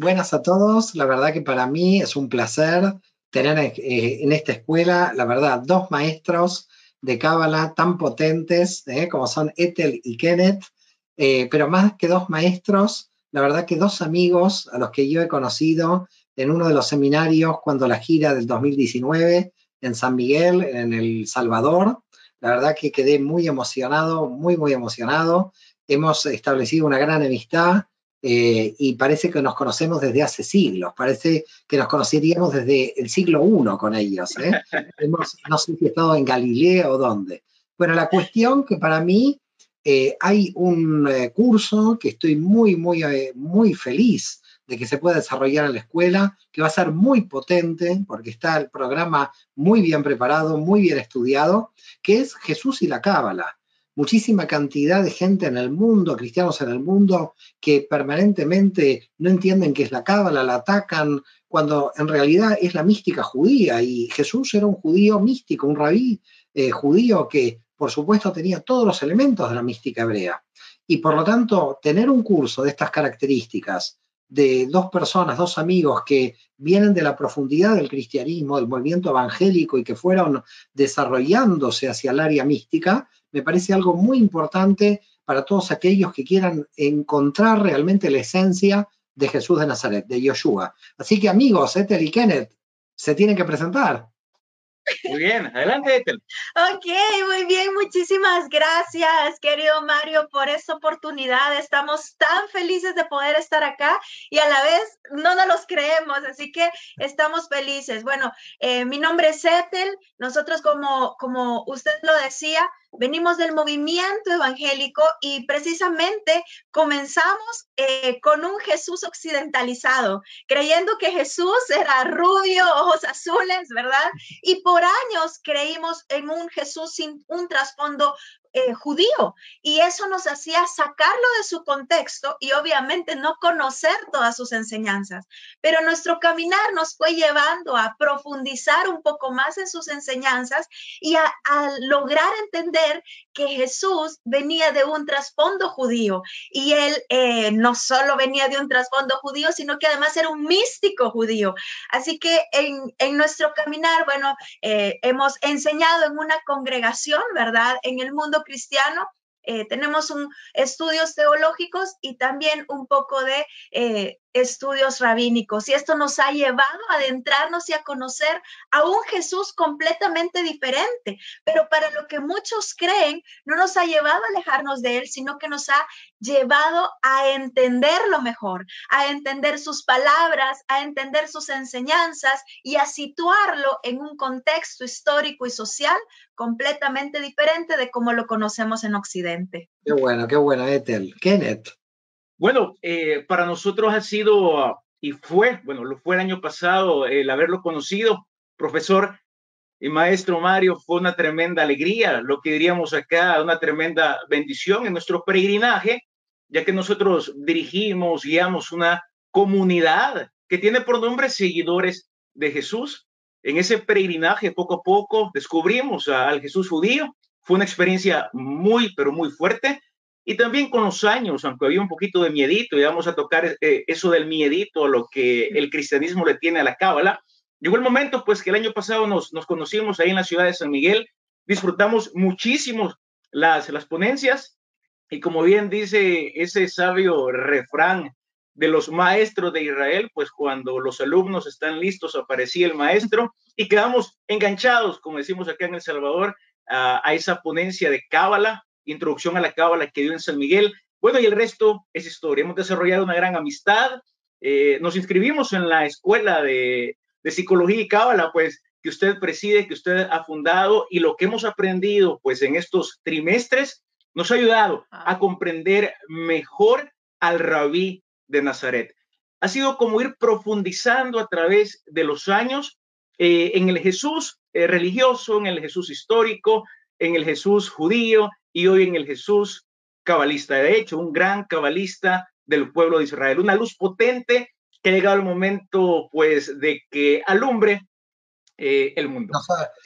Buenas a todos. La verdad que para mí es un placer tener eh, en esta escuela, la verdad, dos maestros de Cábala tan potentes eh, como son Ethel y Kenneth, eh, pero más que dos maestros, la verdad que dos amigos a los que yo he conocido en uno de los seminarios cuando la gira del 2019 en San Miguel, en El Salvador. La verdad que quedé muy emocionado, muy, muy emocionado. Hemos establecido una gran amistad eh, y parece que nos conocemos desde hace siglos, parece que nos conoceríamos desde el siglo I con ellos. ¿eh? Hemos, no sé si he estado en Galilea o dónde. Bueno, la cuestión que para mí eh, hay un curso que estoy muy, muy, muy feliz de que se pueda desarrollar en la escuela, que va a ser muy potente, porque está el programa muy bien preparado, muy bien estudiado, que es Jesús y la Cábala muchísima cantidad de gente en el mundo, cristianos en el mundo, que permanentemente no entienden qué es la cábala, la atacan, cuando en realidad es la mística judía. Y Jesús era un judío místico, un rabí eh, judío que, por supuesto, tenía todos los elementos de la mística hebrea. Y por lo tanto, tener un curso de estas características, de dos personas, dos amigos que vienen de la profundidad del cristianismo, del movimiento evangélico y que fueron desarrollándose hacia el área mística, me parece algo muy importante para todos aquellos que quieran encontrar realmente la esencia de Jesús de Nazaret, de Yoshua. Así que amigos, Ethel y Kenneth, se tienen que presentar. Muy bien, adelante, Ethel. Ok, muy bien, muchísimas gracias, querido Mario, por esta oportunidad. Estamos tan felices de poder estar acá y a la vez no nos los creemos, así que estamos felices. Bueno, eh, mi nombre es Ethel. Nosotros, como, como usted lo decía, venimos del movimiento evangélico y precisamente comenzamos eh, con un Jesús occidentalizado, creyendo que Jesús era rubio, ojos azules, ¿verdad? Y por años creímos en un Jesús sin un trasfondo eh, y eso nos hacía sacarlo de su contexto y obviamente no conocer todas sus enseñanzas. Pero nuestro caminar nos fue llevando a profundizar un poco más en sus enseñanzas y a, lograr entender que Jesús venía de un trasfondo judío y él eh, no solo venía de un trasfondo judío, sino que además era un místico judío. Así que en, nuestro caminar, bueno, eh, hemos enseñado en una congregación, ¿verdad? En el mundo cristiano. Eh, tenemos un, estudios teológicos y también un poco de eh, estudios rabínicos y esto nos ha llevado a adentrarnos y a conocer a un Jesús completamente diferente, pero para lo que muchos creen, no nos ha llevado a alejarnos de él, sino que nos ha llevado a entenderlo mejor, a entender sus palabras, a entender sus enseñanzas y a situarlo en un contexto histórico y social completamente diferente de como lo conocemos en Occidente. Qué bueno, qué bueno, Ethel. Kenneth. Bueno, eh, para nosotros ha sido y fue, bueno, lo fue el año pasado el haberlo conocido, profesor y maestro Mario, fue una tremenda alegría, lo que diríamos acá, una tremenda bendición en nuestro peregrinaje, ya que nosotros dirigimos, guiamos una comunidad que tiene por nombre seguidores de Jesús. En ese peregrinaje, poco a poco, descubrimos al Jesús judío. Fue una experiencia muy, pero muy fuerte y también con los años, aunque había un poquito de miedito, y vamos a tocar eh, eso del miedito, lo que el cristianismo le tiene a la cábala, llegó el momento pues que el año pasado nos, nos conocimos ahí en la ciudad de San Miguel, disfrutamos muchísimo las, las ponencias y como bien dice ese sabio refrán de los maestros de Israel, pues cuando los alumnos están listos aparecía el maestro y quedamos enganchados, como decimos acá en El Salvador, a, a esa ponencia de cábala introducción a la cábala que dio en San Miguel. Bueno, y el resto es historia. Hemos desarrollado una gran amistad. Eh, nos inscribimos en la escuela de, de psicología y cábala, pues que usted preside, que usted ha fundado y lo que hemos aprendido pues en estos trimestres nos ha ayudado a comprender mejor al rabí de Nazaret. Ha sido como ir profundizando a través de los años eh, en el Jesús eh, religioso, en el Jesús histórico, en el Jesús judío, y hoy en el Jesús cabalista. De hecho, un gran cabalista del pueblo de Israel, una luz potente que ha llegado el momento, pues, de que alumbre eh, el mundo.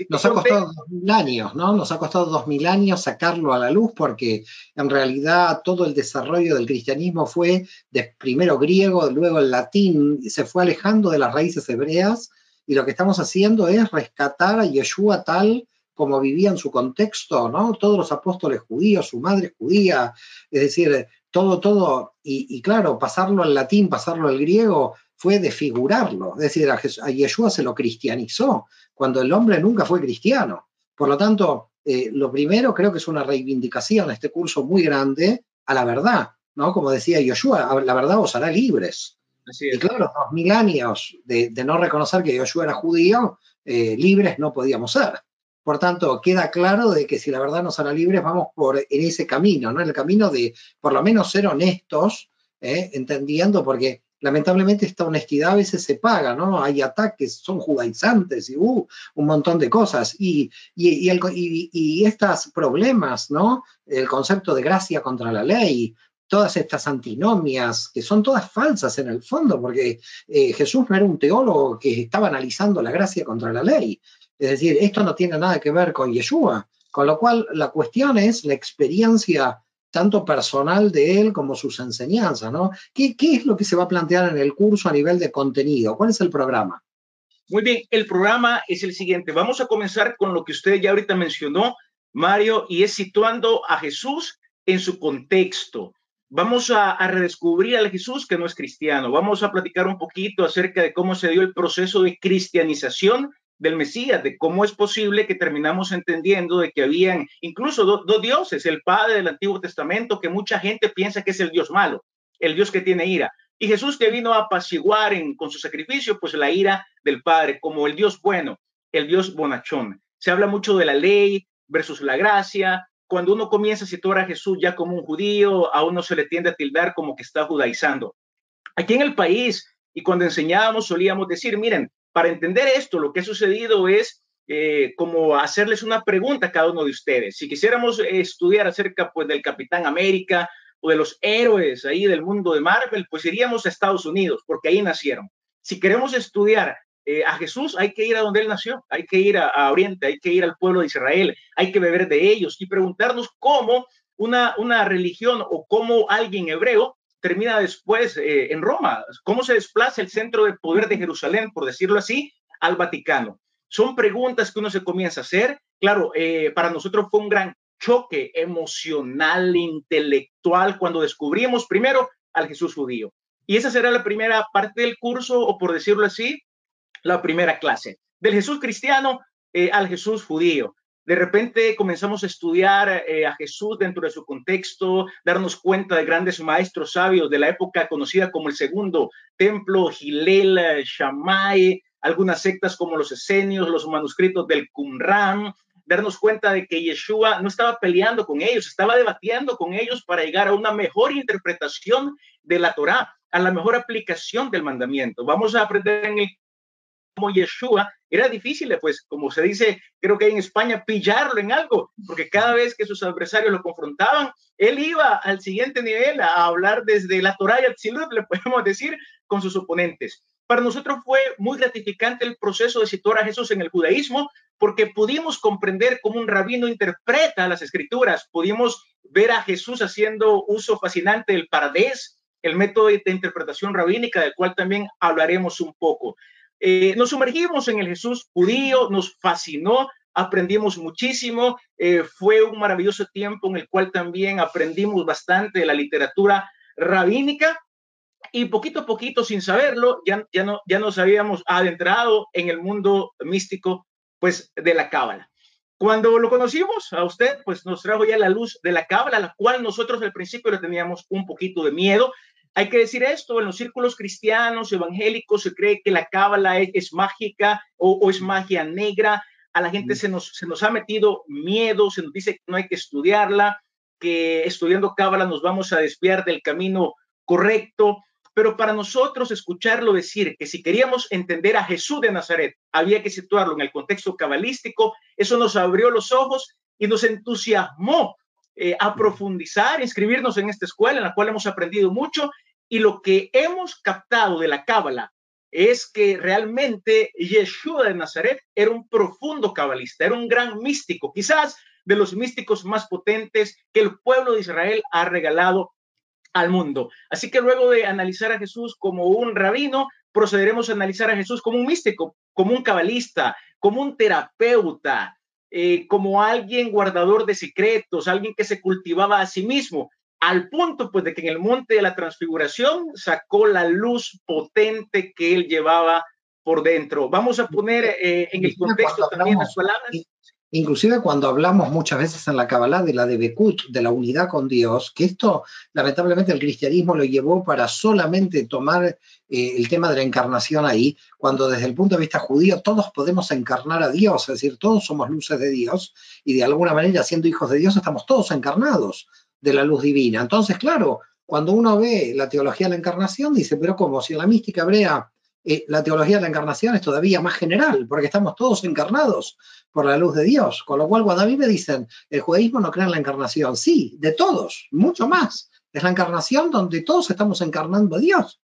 Nos ha, costado dos mil años, ¿no? Nos ha costado dos mil años sacarlo a la luz porque en realidad todo el desarrollo del cristianismo fue de primero griego, luego el latín, y se fue alejando de las raíces hebreas y lo que estamos haciendo es rescatar a Yeshua tal como vivía en su contexto, ¿no? Todos los apóstoles judíos, su madre judía, es decir, todo, todo, y, claro, pasarlo al latín, pasarlo al griego, fue desfigurarlo, es decir, a, Yeshua se lo cristianizó, cuando el hombre nunca fue cristiano. Por lo tanto, eh, lo primero creo que es una reivindicación, este curso muy grande, a la verdad, ¿no? Como decía Yeshua, la verdad os hará libres. Y claro, dos mil años de, no reconocer que Yeshua era judío, eh, libres no podíamos ser. Por tanto, queda claro de que si la verdad nos hará libres, vamos por en ese camino, ¿no? En el camino de por lo menos ser honestos, ¿eh? entendiendo, porque lamentablemente esta honestidad a veces se paga, ¿no? Hay ataques, son judaizantes y uh, un montón de cosas. Y, y, y, estos problemas, ¿no? El concepto de gracia contra la ley, todas estas antinomias, que son todas falsas en el fondo, porque eh, Jesús no era un teólogo que estaba analizando la gracia contra la ley. Es decir, esto no tiene nada que ver con Yeshua, con lo cual la cuestión es la experiencia tanto personal de él como sus enseñanzas, ¿no? ¿Qué, es lo que se va a plantear en el curso a nivel de contenido? ¿Cuál es el programa? Muy bien, el programa es el siguiente. Vamos a comenzar con lo que usted ya ahorita mencionó, Mario, y es situando a Jesús en su contexto. Vamos a, a, redescubrir al Jesús que no es cristiano. Vamos a platicar un poquito acerca de cómo se dio el proceso de cristianización del Mesías, de cómo es posible que terminamos entendiendo de que habían incluso dos dioses, el Padre del Antiguo Testamento, que mucha gente piensa que es el Dios malo, el Dios que tiene ira. Y Jesús que vino a apaciguar en, con su sacrificio, pues la ira del Padre, como el Dios bueno, el Dios bonachón. Se habla mucho de la ley versus la gracia. Cuando uno comienza a situar a Jesús ya como un judío, a uno se le tiende a tildar como que está judaizando. Aquí en el país, y cuando enseñábamos, solíamos decir, miren, para entender esto, lo que ha sucedido es eh, como hacerles una pregunta a cada uno de ustedes. Si quisiéramos estudiar acerca pues, del Capitán América o de los héroes ahí del mundo de Marvel, pues iríamos a Estados Unidos, porque ahí nacieron. Si queremos estudiar eh, a Jesús, hay que ir a donde él nació, hay que ir a, Oriente, hay que ir al pueblo de Israel, hay que beber de ellos y preguntarnos cómo una, una religión o cómo alguien hebreo termina después eh, en Roma? ¿Cómo se desplaza el centro de poder de Jerusalén, por decirlo así, al Vaticano? Son preguntas que uno se comienza a hacer. Claro, eh, para nosotros fue un gran choque emocional, intelectual, cuando descubrimos primero al Jesús judío. Y esa será la primera parte del curso, o por decirlo así, la primera clase, del Jesús cristiano eh, al Jesús judío. De repente comenzamos a estudiar eh, a Jesús dentro de su contexto, darnos cuenta de grandes maestros sabios de la época conocida como el segundo templo, Gilel, Shammai, algunas sectas como los esenios, los manuscritos del Qumran, darnos cuenta de que Yeshua no estaba peleando con ellos, estaba debatiendo con ellos para llegar a una mejor interpretación de la Torá, a la mejor aplicación del mandamiento. Vamos a aprender en el como Yeshua, era difícil, pues, como se dice, creo que en España, pillarlo en algo, porque cada vez que sus adversarios lo confrontaban, él iba al siguiente nivel a hablar desde la Torah y el Tzilut, le podemos decir, con sus oponentes. Para nosotros fue muy gratificante el proceso de situar a Jesús en el judaísmo, porque pudimos comprender cómo un rabino interpreta las escrituras, pudimos ver a Jesús haciendo uso fascinante del paradés, el método de interpretación rabínica, del cual también hablaremos un poco. Eh, nos sumergimos en el Jesús judío, nos fascinó, aprendimos muchísimo, eh, fue un maravilloso tiempo en el cual también aprendimos bastante de la literatura rabínica y poquito a poquito, sin saberlo, ya, ya, no, ya nos habíamos adentrado en el mundo místico, pues, de la cábala. Cuando lo conocimos a usted, pues nos trajo ya la luz de la cábala, la cual nosotros al principio le teníamos un poquito de miedo, hay que decir esto, en los círculos cristianos, evangélicos, se cree que la cábala es, mágica o, es magia negra. A la gente se nos, se nos ha metido miedo, se nos dice que no hay que estudiarla, que estudiando cábala nos vamos a desviar del camino correcto. Pero para nosotros escucharlo decir que si queríamos entender a Jesús de Nazaret, había que situarlo en el contexto cabalístico, eso nos abrió los ojos y nos entusiasmó eh, a profundizar, inscribirnos en esta escuela en la cual hemos aprendido mucho y lo que hemos captado de la cábala es que realmente Yeshua de Nazaret era un profundo cabalista, era un gran místico, quizás de los místicos más potentes que el pueblo de Israel ha regalado al mundo. Así que luego de analizar a Jesús como un rabino, procederemos a analizar a Jesús como un místico, como un cabalista, como un terapeuta, eh, como alguien guardador de secretos, alguien que se cultivaba a sí mismo, al punto pues de que en el monte de la transfiguración sacó la luz potente que él llevaba por dentro. Vamos a poner eh, en el contexto también las palabras. Inclusive cuando hablamos muchas veces en la Kabbalah de la de Bekut, de la unidad con Dios, que esto lamentablemente el cristianismo lo llevó para solamente tomar eh, el tema de la encarnación ahí, cuando desde el punto de vista judío todos podemos encarnar a Dios, es decir, todos somos luces de Dios y de alguna manera siendo hijos de Dios estamos todos encarnados de la luz divina. Entonces, claro, cuando uno ve la teología de la encarnación, dice, pero como si en la mística hebrea eh, la teología de la encarnación es todavía más general, porque estamos todos encarnados por la luz de Dios. Con lo cual, cuando a mí me dicen, el judaísmo no cree en la encarnación, sí, de todos, mucho más. Es la encarnación donde todos estamos encarnando a Dios.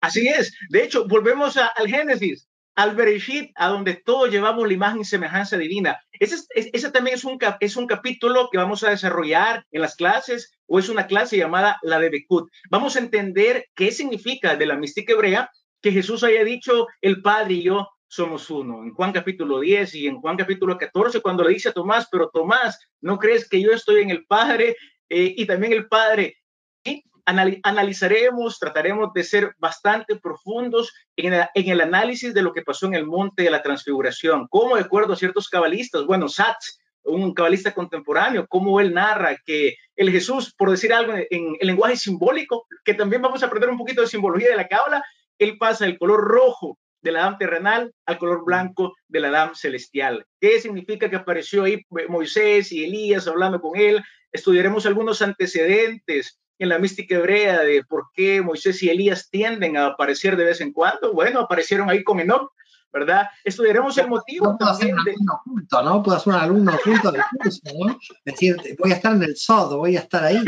Así es. De hecho, volvemos al Génesis, al Bereshit, a donde todos llevamos la imagen y semejanza divina. Ese, ese también es un, es un capítulo que vamos a desarrollar en las clases o es una clase llamada la de Bekut. Vamos a entender qué significa de la mística hebrea que Jesús haya dicho, el Padre y yo somos uno. En Juan capítulo 10 y en Juan capítulo 14, cuando le dice a Tomás, pero Tomás, ¿no crees que yo estoy en el Padre eh, y también el Padre? Y analizaremos, trataremos de ser bastante profundos en, el análisis de lo que pasó en el monte de la transfiguración, como de acuerdo a ciertos cabalistas, bueno, Satz, un cabalista contemporáneo, cómo él narra que el Jesús, por decir algo en, el lenguaje simbólico, que también vamos a aprender un poquito de simbología de la cábala, él pasa del color rojo de la Adán terrenal al color blanco de la Adán celestial. ¿Qué significa que apareció ahí Moisés y Elías hablando con él? Estudiaremos algunos antecedentes en la mística hebrea de por qué Moisés y Elías tienden a aparecer de vez en cuando. Bueno, aparecieron ahí con Enoch, ¿verdad? Estudiaremos el motivo también de... Oculto, ¿no? Puedo ser un alumno oculto del curso, ¿no? Es decir, voy a estar en el sodo, voy a estar ahí,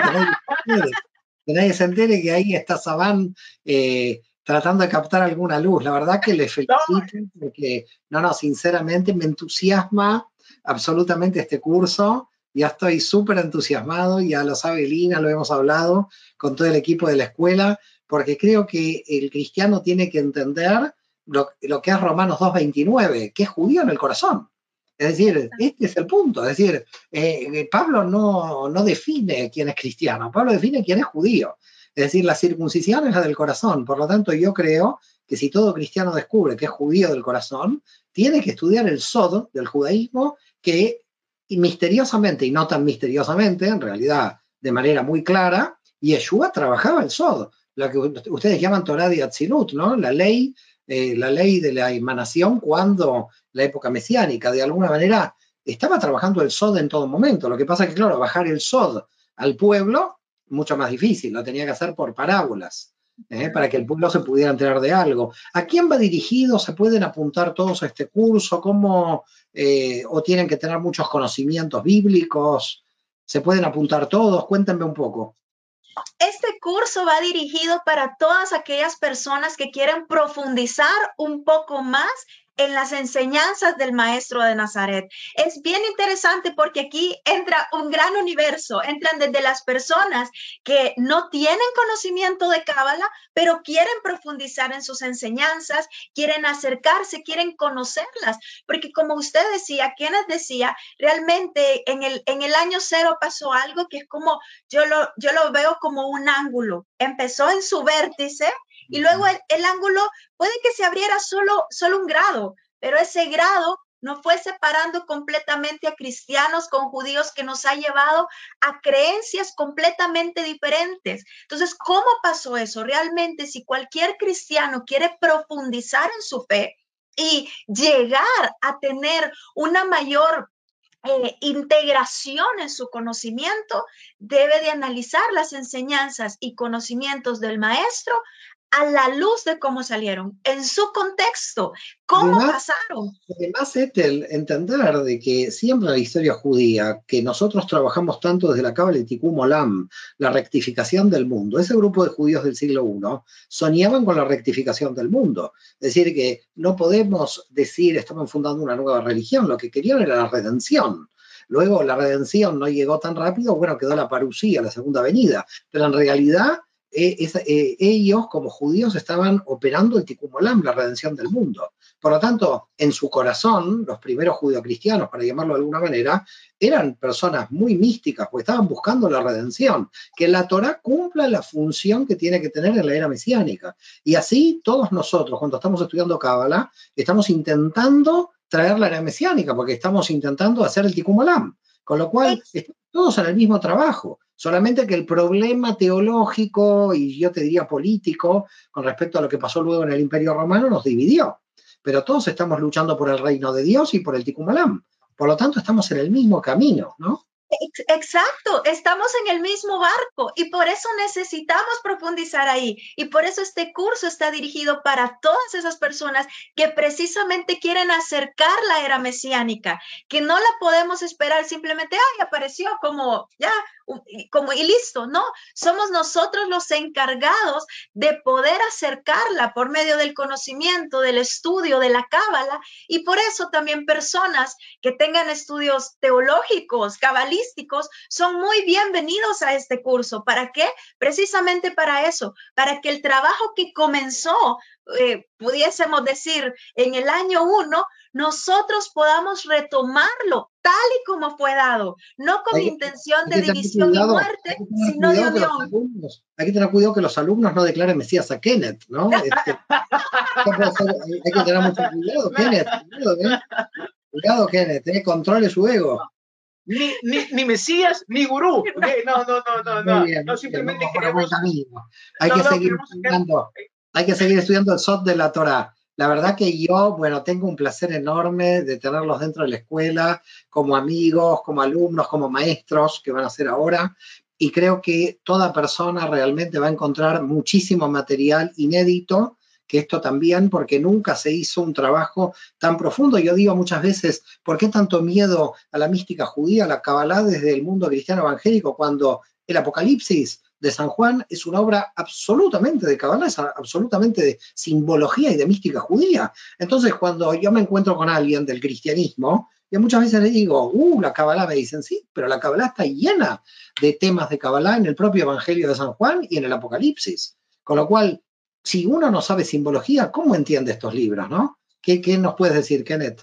que nadie, se entere que ahí está Sabán eh, tratando de captar alguna luz. La verdad que le felicito porque, no, no, sinceramente me entusiasma absolutamente este curso. Ya estoy súper entusiasmado, ya lo sabe Lina, lo hemos hablado con todo el equipo de la escuela, porque creo que el cristiano tiene que entender lo, que es Romanos 2.29, que es judío en el corazón. Es decir, este es el punto. Es decir, eh, eh, Pablo no, no define quién es cristiano, Pablo define quién es judío. Es decir, la circuncisión es la del corazón. Por lo tanto, yo creo que si todo cristiano descubre que es judío del corazón, tiene que estudiar el sod del judaísmo que misteriosamente, y no tan misteriosamente, en realidad de manera muy clara, Yeshua trabajaba el sod, lo que ustedes llaman Torah de Atzilut, ¿no? La ley, eh, la ley de la emanación cuando la época mesiánica, de alguna manera, estaba trabajando el sod en todo momento. Lo que pasa es que, claro, bajar el sod al pueblo mucho más difícil, lo tenía que hacer por parábolas, ¿eh? para que el pueblo se pudiera enterar de algo. ¿A quién va dirigido? ¿Se pueden apuntar todos a este curso? ¿Cómo, eh, o tienen que tener muchos conocimientos bíblicos? ¿Se pueden apuntar todos? Cuéntenme un poco. Este curso va dirigido para todas aquellas personas que quieren profundizar un poco más en las enseñanzas del maestro de Nazaret. Es bien interesante porque aquí entra un gran universo, entran desde las personas que no tienen conocimiento de Cábala, pero quieren profundizar en sus enseñanzas, quieren acercarse, quieren conocerlas, porque como usted decía, quienes decía, realmente en el, en el año cero pasó algo que es como, yo lo, yo lo veo como un ángulo, empezó en su vértice y luego el, ángulo puede que se abriera solo, solo un grado, pero ese grado no fue separando completamente a cristianos con judíos que nos ha llevado a creencias completamente diferentes. Entonces, ¿cómo pasó eso? Realmente, si cualquier cristiano quiere profundizar en su fe y llegar a tener una mayor eh, integración en su conocimiento, debe de analizar las enseñanzas y conocimientos del maestro a la luz de cómo salieron, en su contexto, cómo pasaron. Además, Ethel, entender de que siempre la historia judía, que nosotros trabajamos tanto desde la Cábala de Tikkun Olam, la rectificación del mundo, ese grupo de judíos del siglo I soñaban con la rectificación del mundo. Es decir, que no podemos decir estamos fundando una nueva religión, lo que querían era la redención. Luego la redención no llegó tan rápido, bueno, quedó la parusía, la segunda venida, pero en realidad eh, eh, ellos como judíos estaban operando el Tikkun Olam, la redención del mundo. Por lo tanto, en su corazón, los primeros judio-cristianos, para llamarlo de alguna manera, eran personas muy místicas, porque estaban buscando la redención, que la Torah cumpla la función que tiene que tener en la era mesiánica. Y así todos nosotros, cuando estamos estudiando Cábala, estamos intentando traer la era mesiánica, porque estamos intentando hacer el Tikkun Olam. Con lo cual, estamos todos en el mismo trabajo, solamente que el problema teológico y yo te diría político con respecto a lo que pasó luego en el Imperio Romano nos dividió. Pero todos estamos luchando por el reino de Dios y por el Tikkun Olam. Por lo tanto, estamos en el mismo camino, ¿no? Exacto, estamos en el mismo barco y por eso necesitamos profundizar ahí. Y por eso este curso está dirigido para todas esas personas que precisamente quieren acercar la era mesiánica, que no la podemos esperar simplemente, ay, apareció como ya como y listo, no, somos nosotros los encargados de poder acercarla por medio del conocimiento, del estudio, de la cábala, y por eso también personas que tengan estudios teológicos, cabalísticos, son muy bienvenidos a este curso. ¿Para qué? Precisamente para eso, para que el trabajo que comenzó eh, pudiésemos decir, en el año uno, nosotros podamos retomarlo tal y como fue dado, no con intención de división y muerte, sino de unión. Hay que tener cuidado que los alumnos no declaren Mesías a Kenneth, ¿no? Este, hay que tener mucho cuidado, Kenneth. Cuidado, ¿eh? Kenneth, ¿eh? controle su ego. Ni, ni, ni, Mesías ni gurú. No, no, no, no, no. no simplemente queremos. Hay que seguir estudiando. Hay que seguir estudiando el SOT de la Torah. La verdad que yo, bueno, tengo un placer enorme de tenerlos dentro de la escuela, como amigos, como alumnos, como maestros que van a ser ahora. Y creo que toda persona realmente va a encontrar muchísimo material inédito, que esto también, porque nunca se hizo un trabajo tan profundo. Yo digo muchas veces, ¿por qué tanto miedo a la mística judía, a la Kabbalah desde el mundo cristiano evangélico, cuando el Apocalipsis de San Juan es una obra absolutamente de Kabbalah, es absolutamente de simbología y de mística judía. Entonces, cuando yo me encuentro con alguien del cristianismo, yo muchas veces le digo, uh, la Kabbalah, me dicen, sí, pero la Kabbalah está llena de temas de Kabbalah en el propio Evangelio de San Juan y en el Apocalipsis. Con lo cual, si uno no sabe simbología, ¿cómo entiende estos libros, no? ¿Qué, qué nos puedes decir, Kenneth?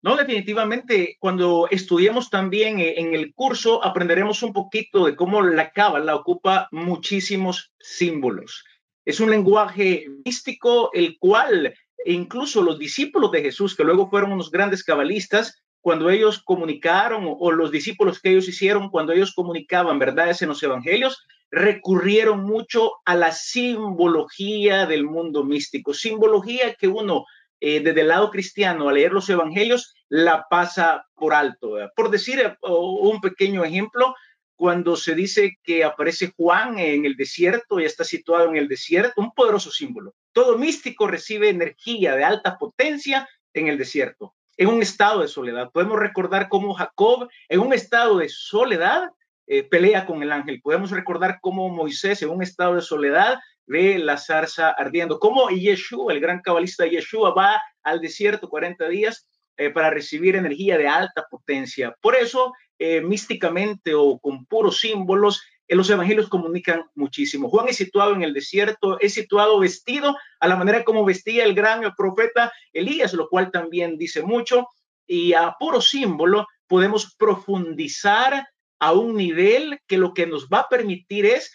No, definitivamente, cuando estudiemos también eh, en el curso, aprenderemos un poquito de cómo la cábala ocupa muchísimos símbolos. Es un lenguaje místico, el cual incluso los discípulos de Jesús, que luego fueron unos grandes cabalistas, cuando ellos comunicaron, o los discípulos que ellos hicieron, cuando ellos comunicaban verdades en los evangelios, recurrieron mucho a la simbología del mundo místico, simbología que uno eh, desde el lado cristiano, al leer los evangelios, la pasa por alto. Por decir eh, un pequeño ejemplo, cuando se dice que aparece Juan en el desierto y está situado en el desierto, un poderoso símbolo. Todo místico recibe energía de alta potencia en el desierto, en un estado de soledad. Podemos recordar cómo Jacob, en un estado de soledad, eh, pelea con el ángel. Podemos recordar cómo Moisés, en un estado de soledad, ve la zarza ardiendo. Como Yeshua, el gran cabalista Yeshua, va al desierto 40 días eh, para recibir energía de alta potencia. Por eso, eh, místicamente o con puros símbolos, en los evangelios comunican muchísimo. Juan es situado en el desierto, es situado vestido a la manera como vestía el gran profeta Elías, lo cual también dice mucho. Y a puro símbolo podemos profundizar a un nivel que lo que nos va a permitir es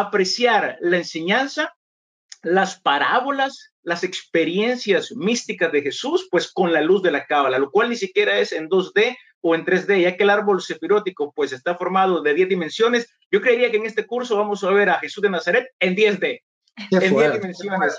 apreciar la enseñanza, las parábolas, las experiencias místicas de Jesús, pues con la luz de la cábala, lo cual ni siquiera es en 2D o en 3D, ya que el árbol sefirótico pues está formado de 10 dimensiones. Yo creería que en este curso vamos a ver a Jesús de Nazaret en 10D. En 10 dimensiones.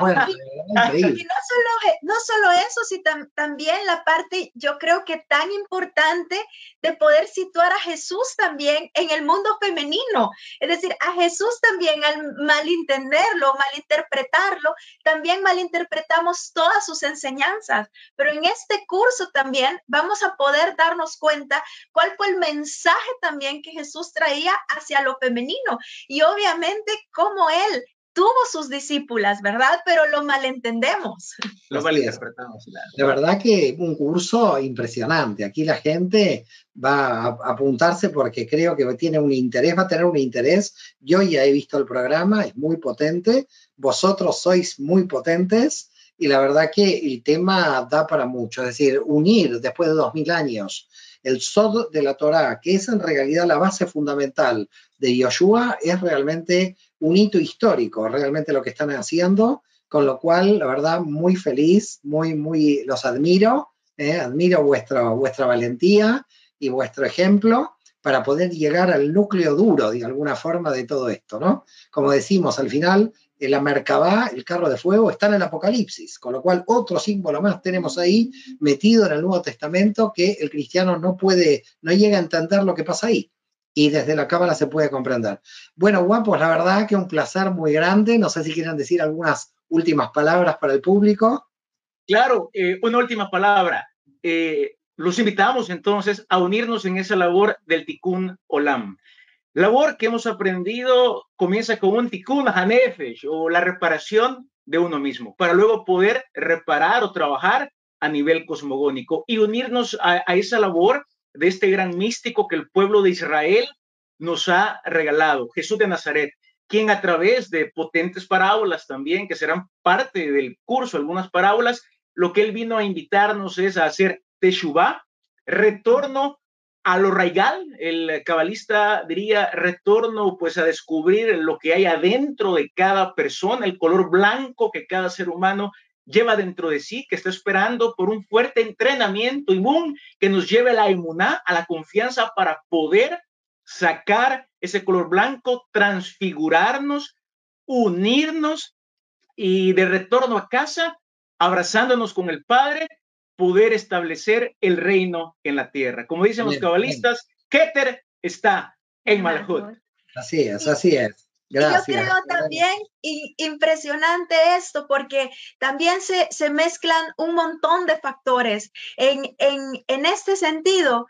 Bueno, y no solo, no solo eso, sino también la parte, yo creo que tan importante de poder situar a Jesús también en el mundo femenino. Es decir, a Jesús también al malentenderlo, malinterpretarlo, también malinterpretamos todas sus enseñanzas. Pero en este curso también vamos a poder darnos cuenta cuál fue el mensaje también que Jesús traía hacia lo femenino y obviamente cómo él tuvo sus discípulas, ¿verdad? Pero lo malentendemos. Lo malinterpretamos. De verdad que un curso impresionante. Aquí la gente va a apuntarse porque creo que tiene un interés, va a tener un interés. Yo ya he visto el programa, es muy potente. Vosotros sois muy potentes y la verdad que el tema da para mucho. Es decir, unir después de dos mil años el Sod de la Torá, que es en realidad la base fundamental de Yoshua, es realmente un hito histórico, realmente lo que están haciendo, con lo cual, la verdad, muy feliz, muy, muy, los admiro, eh, admiro vuestra, vuestra valentía y vuestro ejemplo para poder llegar al núcleo duro, de alguna forma, de todo esto, ¿no? Como decimos, al final, la Merkabah, el carro de fuego, está en el Apocalipsis, con lo cual otro símbolo más tenemos ahí metido en el Nuevo Testamento que el cristiano no puede, no llega a entender lo que pasa ahí. Y desde la cámara se puede comprender. Bueno, guapos, la verdad que un placer muy grande. No sé si quieren decir algunas últimas palabras para el público. Claro, eh, una última palabra. Eh, los invitamos entonces a unirnos en esa labor del Tikkun Olam. Labor que hemos aprendido comienza con un tikkun hanefesh o la reparación de uno mismo, para luego poder reparar o trabajar a nivel cosmogónico y unirnos a, esa labor de este gran místico que el pueblo de Israel nos ha regalado, Jesús de Nazaret, quien a través de potentes parábolas también, que serán parte del curso, algunas parábolas, lo que él vino a invitarnos es a hacer teshuvah, retorno a lo raigal, el cabalista diría retorno pues a descubrir lo que hay adentro de cada persona, el color blanco que cada ser humano lleva dentro de sí, que está esperando por un fuerte entrenamiento y boom, que nos lleve a la inmunidad, a la confianza para poder sacar ese color blanco, transfigurarnos, unirnos y de retorno a casa, abrazándonos con el Padre, poder establecer el reino en la tierra. Como dicen los cabalistas, Keter está en Malhut. Así es, así es. Gracias. Yo creo también impresionante esto porque también se, se, mezclan un montón de factores. En, en, en este sentido,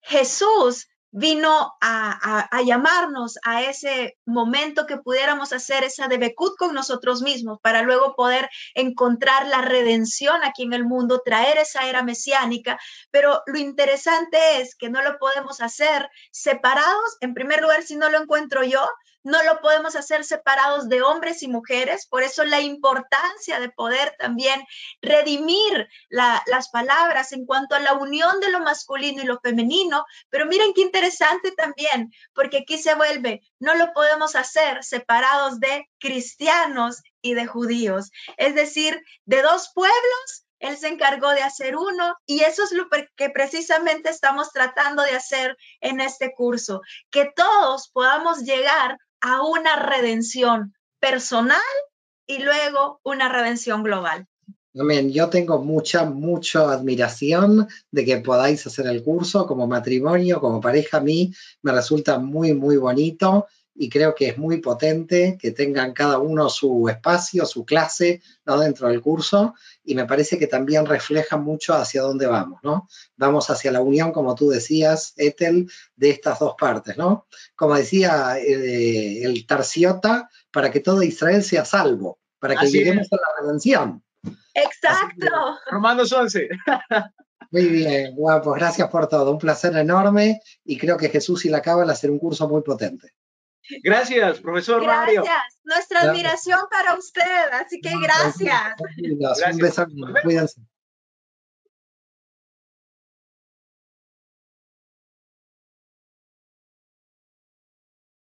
Jesús vino a, llamarnos a ese momento que pudiéramos hacer esa debecud con nosotros mismos para luego poder encontrar la redención aquí en el mundo, traer esa era mesiánica. Pero lo interesante es que no lo podemos hacer separados. En primer lugar, si no lo encuentro yo, no lo podemos hacer separados de hombres y mujeres, por eso la importancia de poder también redimir las palabras en cuanto a la unión de lo masculino y lo femenino, pero miren qué interesante también, porque aquí se vuelve, no lo podemos hacer separados de cristianos y de judíos, es decir, de dos pueblos él se encargó de hacer uno y eso es lo que precisamente estamos tratando de hacer en este curso, que todos podamos llegar a una redención personal y luego una redención global. Amén. Yo tengo mucha, mucha admiración de que podáis hacer el curso como matrimonio, como pareja. A mí me resulta muy, muy bonito y creo que es muy potente que tengan cada uno su espacio, su clase ¿no? dentro del curso y me parece que también refleja mucho hacia dónde vamos, ¿no? Vamos hacia la unión, como tú decías, Ethel, de estas dos partes, ¿no? Como decía eh, el Tarsiota, para que todo Israel sea salvo, para que lleguemos a la redención. Exacto. Romanos 11. Muy bien, guapos, gracias por todo. Un placer enorme y creo que Jesús y la Cábala hacer un curso muy potente. Gracias, profesor Mario. Gracias, nuestra admiración para usted, así que gracias. Un beso, cuídense.